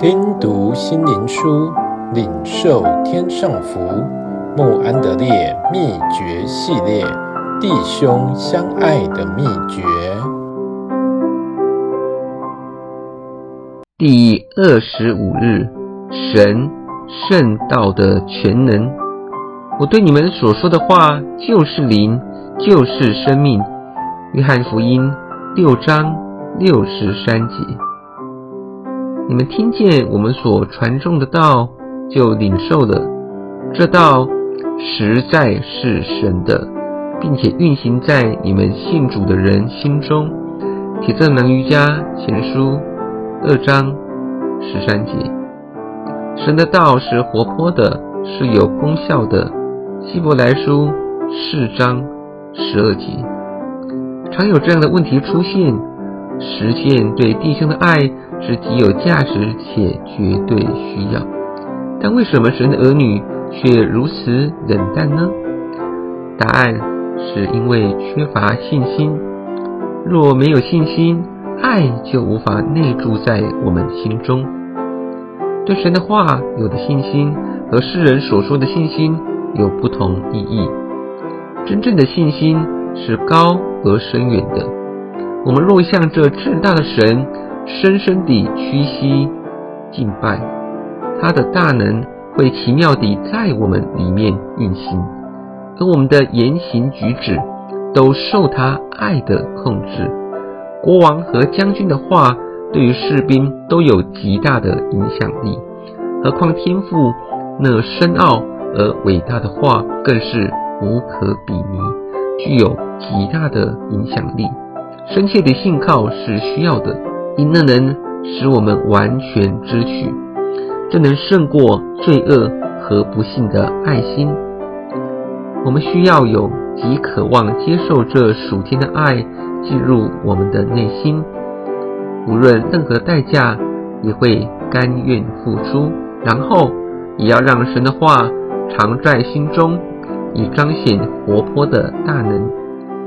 听读心灵书，领受天上福。慕安德烈秘诀系列：弟兄相爱的秘诀。第二十五日，神圣道的全能。我对你们所说的话，就是灵，就是生命。约翰福音六章六十三节。你们听见我们所传颂的道，就领受了。这道实在是神的，并且运行在你们信主的人心中。帖撒罗尼迦前书二章十三节。神的道是活泼的，是有功效的。希伯来书四章十二节。常有这样的问题出现：实践对弟兄的爱。是极有价值且绝对需要，但为什么神的儿女却如此冷淡呢？答案是因为缺乏信心。若没有信心，爱就无法内住在我们心中。对神的话有的信心和世人所说的信心有不同意义。真正的信心是高而深远的。我们若向这至大的神，深深地屈膝敬拜，他的大能会奇妙地在我们里面运行，而我们的言行举止都受他爱的控制。国王和将军的话对于士兵都有极大的影响力，何况天父那深奥而伟大的话更是无可比拟，具有极大的影响力。深切的信靠是需要的。因那能使我们完全支取，这能胜过罪恶和不幸的爱心。我们需要有极渴望接受这属天的爱进入我们的内心，无论任何代价也会甘愿付出。然后也要让神的话常在心中，以彰显活泼的大能。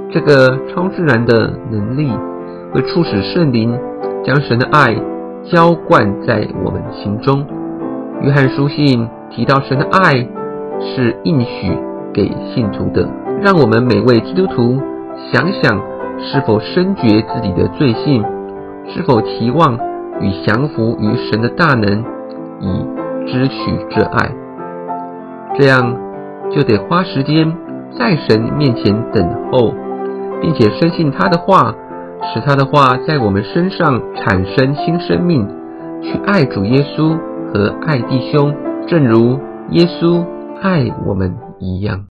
这个超自然的能力会促使圣灵。将神的爱浇灌在我们心中。约翰书信提到神的爱是应许给信徒的，让我们每位基督徒想想是否深觉自己的罪性，是否期望与降服于神的大能，以支取这爱。这样就得花时间在神面前等候，并且深信他的话。使他的话在我们身上产生新生命，去爱主耶稣和爱弟兄，正如耶稣爱我们一样。